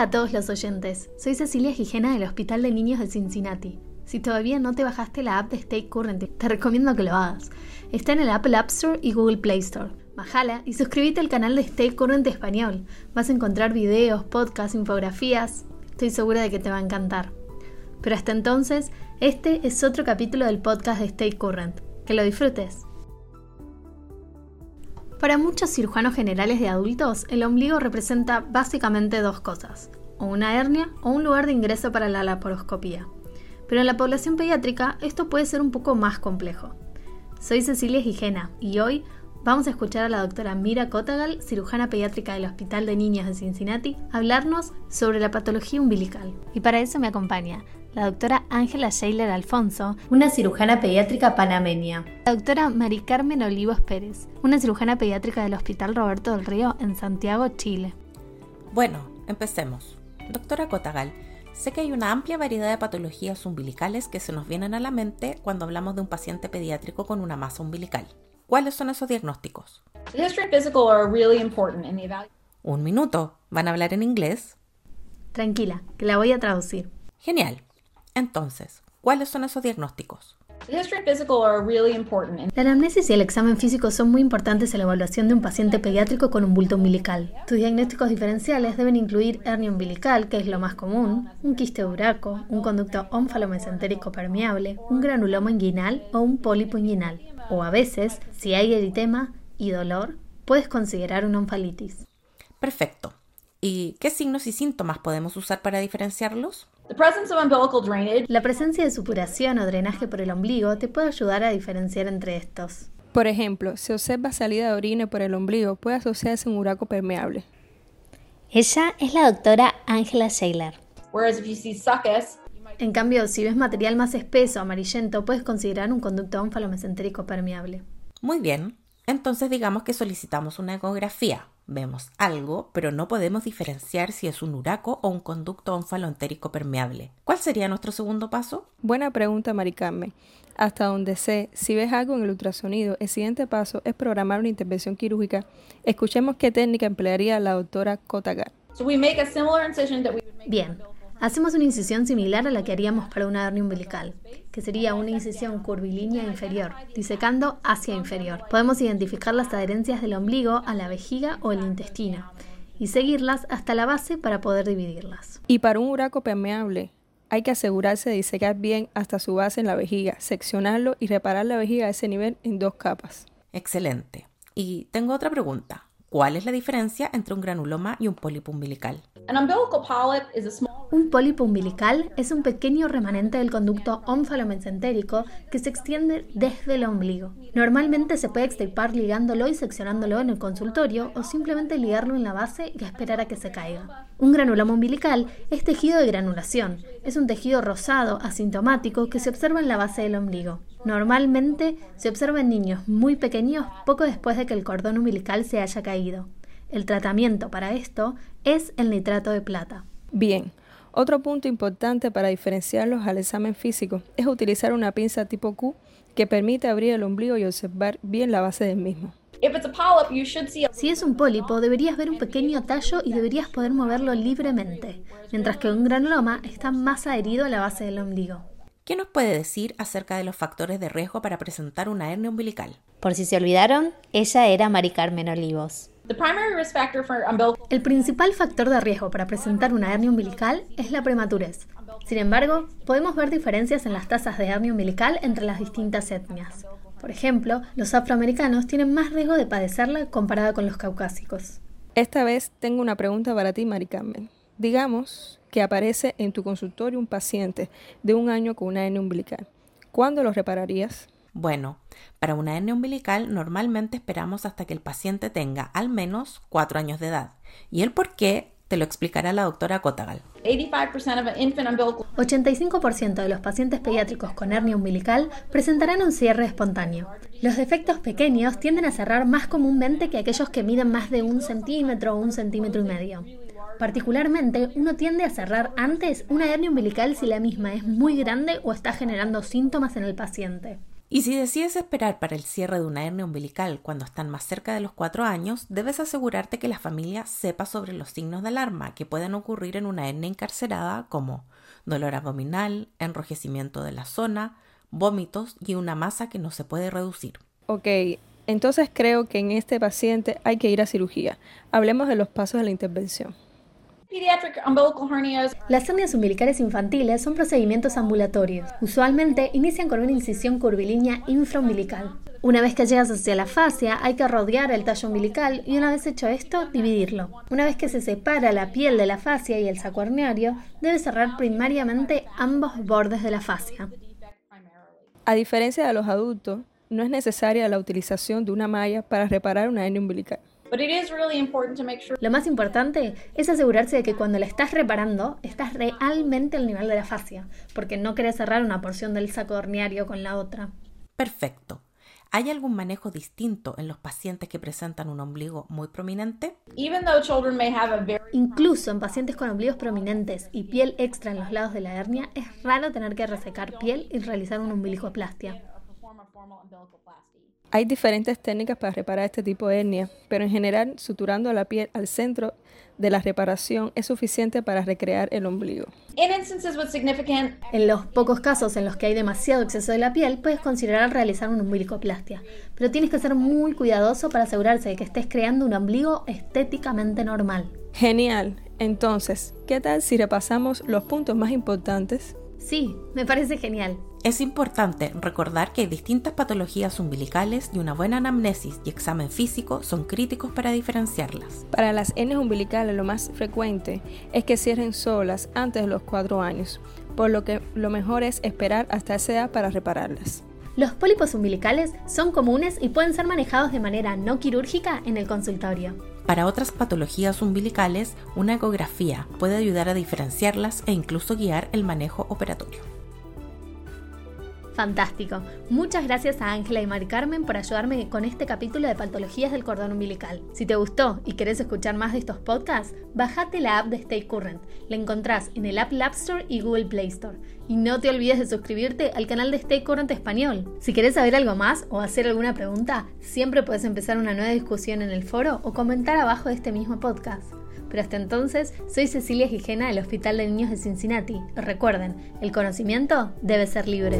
Hola a todos los oyentes, soy Cecilia Gijena del Hospital de Niños de Cincinnati. Si todavía no te bajaste la app de Stay Current, te recomiendo que lo hagas. Está en el Apple App Store y Google Play Store. Bájala y suscríbete al canal de Stay Current Español. Vas a encontrar videos, podcasts, infografías. Estoy segura de que te va a encantar. Pero hasta entonces, este es otro capítulo del podcast de Stay Current. Que lo disfrutes. Para muchos cirujanos generales de adultos, el ombligo representa básicamente dos cosas, o una hernia o un lugar de ingreso para la laparoscopía. Pero en la población pediátrica esto puede ser un poco más complejo. Soy Cecilia Gijena y hoy vamos a escuchar a la doctora Mira Kotagal, cirujana pediátrica del Hospital de Niños de Cincinnati, hablarnos sobre la patología umbilical. Y para eso me acompaña la doctora Ángela Sheiler Alfonso, una cirujana pediátrica panameña. La doctora Mari Carmen Olivos Pérez, una cirujana pediátrica del Hospital Roberto del Río en Santiago, Chile. Bueno, empecemos. Doctora Cotagal, sé que hay una amplia variedad de patologías umbilicales que se nos vienen a la mente cuando hablamos de un paciente pediátrico con una masa umbilical. ¿Cuáles son esos diagnósticos? Un minuto. ¿Van a hablar en inglés? Tranquila, que la voy a traducir. Genial. Entonces, ¿cuáles son esos diagnósticos? La anamnesis y el examen físico son muy importantes en la evaluación de un paciente pediátrico con un bulto umbilical. Tus diagnósticos diferenciales deben incluir hernia umbilical, que es lo más común, un quiste uraco, un conducto onfalomesentérico permeable, un granuloma inguinal o un pólipo inguinal. O a veces, si hay eritema y dolor, puedes considerar una onfalitis. Perfecto. ¿Y qué signos y síntomas podemos usar para diferenciarlos? La presencia de supuración o drenaje por el ombligo te puede ayudar a diferenciar entre estos. Por ejemplo, si observa salida de orina por el ombligo, puede asociarse a un uraco permeable. Ella es la doctora Angela Shaler. En cambio, si ves material más espeso o amarillento, puedes considerar un conducto onfalomesentérico permeable. Muy bien, entonces digamos que solicitamos una ecografía vemos algo, pero no podemos diferenciar si es un uraco o un conducto onfaloentérico permeable. ¿Cuál sería nuestro segundo paso? Buena pregunta, Mari Hasta donde sé, si ves algo en el ultrasonido, el siguiente paso es programar una intervención quirúrgica. Escuchemos qué técnica emplearía la doctora Kotagar. Bien, Hacemos una incisión similar a la que haríamos para una hernia umbilical, que sería una incisión curvilínea inferior, disecando hacia inferior. Podemos identificar las adherencias del ombligo a la vejiga o el intestino y seguirlas hasta la base para poder dividirlas. Y para un uraco permeable, hay que asegurarse de disecar bien hasta su base en la vejiga, seccionarlo y reparar la vejiga a ese nivel en dos capas. Excelente. Y tengo otra pregunta. ¿Cuál es la diferencia entre un granuloma y un pólipo umbilical? Un pólipo umbilical es un pequeño remanente del conducto onfalomesentérico que se extiende desde el ombligo. Normalmente se puede extirpar ligándolo y seccionándolo en el consultorio o simplemente ligarlo en la base y esperar a que se caiga. Un granuloma umbilical es tejido de granulación. Es un tejido rosado asintomático que se observa en la base del ombligo. Normalmente se observa en niños muy pequeños poco después de que el cordón umbilical se haya caído. El tratamiento para esto es el nitrato de plata. Bien, otro punto importante para diferenciarlos al examen físico es utilizar una pinza tipo Q que permite abrir el ombligo y observar bien la base del mismo. Si es un pólipo, deberías ver un pequeño tallo y deberías poder moverlo libremente, mientras que un granuloma está más adherido a la base del ombligo. ¿Qué nos puede decir acerca de los factores de riesgo para presentar una hernia umbilical? Por si se olvidaron, ella era Mari Carmen Olivos. El principal factor de riesgo para presentar una hernia umbilical es la prematurez. Sin embargo, podemos ver diferencias en las tasas de hernia umbilical entre las distintas etnias. Por ejemplo, los afroamericanos tienen más riesgo de padecerla comparada con los caucásicos. Esta vez tengo una pregunta para ti, Mari Carmen. Digamos que aparece en tu consultorio un paciente de un año con una hernia umbilical. ¿Cuándo lo repararías? Bueno, para una hernia umbilical normalmente esperamos hasta que el paciente tenga al menos 4 años de edad. ¿Y el por qué? Te lo explicará la doctora Kotagal. 85% de los pacientes pediátricos con hernia umbilical presentarán un cierre espontáneo. Los defectos pequeños tienden a cerrar más comúnmente que aquellos que miden más de un centímetro o un centímetro y medio. Particularmente, uno tiende a cerrar antes una hernia umbilical si la misma es muy grande o está generando síntomas en el paciente. Y si decides esperar para el cierre de una hernia umbilical cuando están más cerca de los 4 años, debes asegurarte que la familia sepa sobre los signos de alarma que pueden ocurrir en una hernia encarcerada como dolor abdominal, enrojecimiento de la zona, vómitos y una masa que no se puede reducir. Ok, entonces creo que en este paciente hay que ir a cirugía. Hablemos de los pasos de la intervención. Las hernias umbilicales infantiles son procedimientos ambulatorios. Usualmente inician con una incisión curvilínea infraumbilical. Una vez que llegas hacia la fascia, hay que rodear el tallo umbilical y una vez hecho esto, dividirlo. Una vez que se separa la piel de la fascia y el saco herniario, debe cerrar primariamente ambos bordes de la fascia. A diferencia de los adultos, no es necesaria la utilización de una malla para reparar una hernia umbilical. Lo más importante es asegurarse de que cuando la estás reparando, estás realmente al nivel de la fascia, porque no querés cerrar una porción del saco horniario con la otra. Perfecto. ¿Hay algún manejo distinto en los pacientes que presentan un ombligo muy prominente? Incluso en pacientes con ombligos prominentes y piel extra en los lados de la hernia, es raro tener que resecar piel y realizar una umbilicoplastia. Hay diferentes técnicas para reparar este tipo de hernia, pero en general suturando la piel al centro de la reparación es suficiente para recrear el ombligo. En los pocos casos en los que hay demasiado exceso de la piel, puedes considerar realizar una umbilicoplastia, pero tienes que ser muy cuidadoso para asegurarse de que estés creando un ombligo estéticamente normal. Genial. Entonces, ¿qué tal si repasamos los puntos más importantes? Sí, me parece genial. Es importante recordar que hay distintas patologías umbilicales y una buena anamnesis y examen físico son críticos para diferenciarlas. Para las hernias umbilicales lo más frecuente es que cierren solas antes de los 4 años, por lo que lo mejor es esperar hasta esa edad para repararlas. Los pólipos umbilicales son comunes y pueden ser manejados de manera no quirúrgica en el consultorio. Para otras patologías umbilicales, una ecografía puede ayudar a diferenciarlas e incluso guiar el manejo operatorio. Fantástico. Muchas gracias a Ángela y Mari Carmen por ayudarme con este capítulo de patologías del cordón umbilical. Si te gustó y querés escuchar más de estos podcasts, bájate la app de Stay Current. La encontrás en el App App Store y Google Play Store. Y no te olvides de suscribirte al canal de Stay Current Español. Si querés saber algo más o hacer alguna pregunta, siempre puedes empezar una nueva discusión en el foro o comentar abajo de este mismo podcast. Pero hasta entonces, soy Cecilia Gijena del Hospital de Niños de Cincinnati. Recuerden, el conocimiento debe ser libre.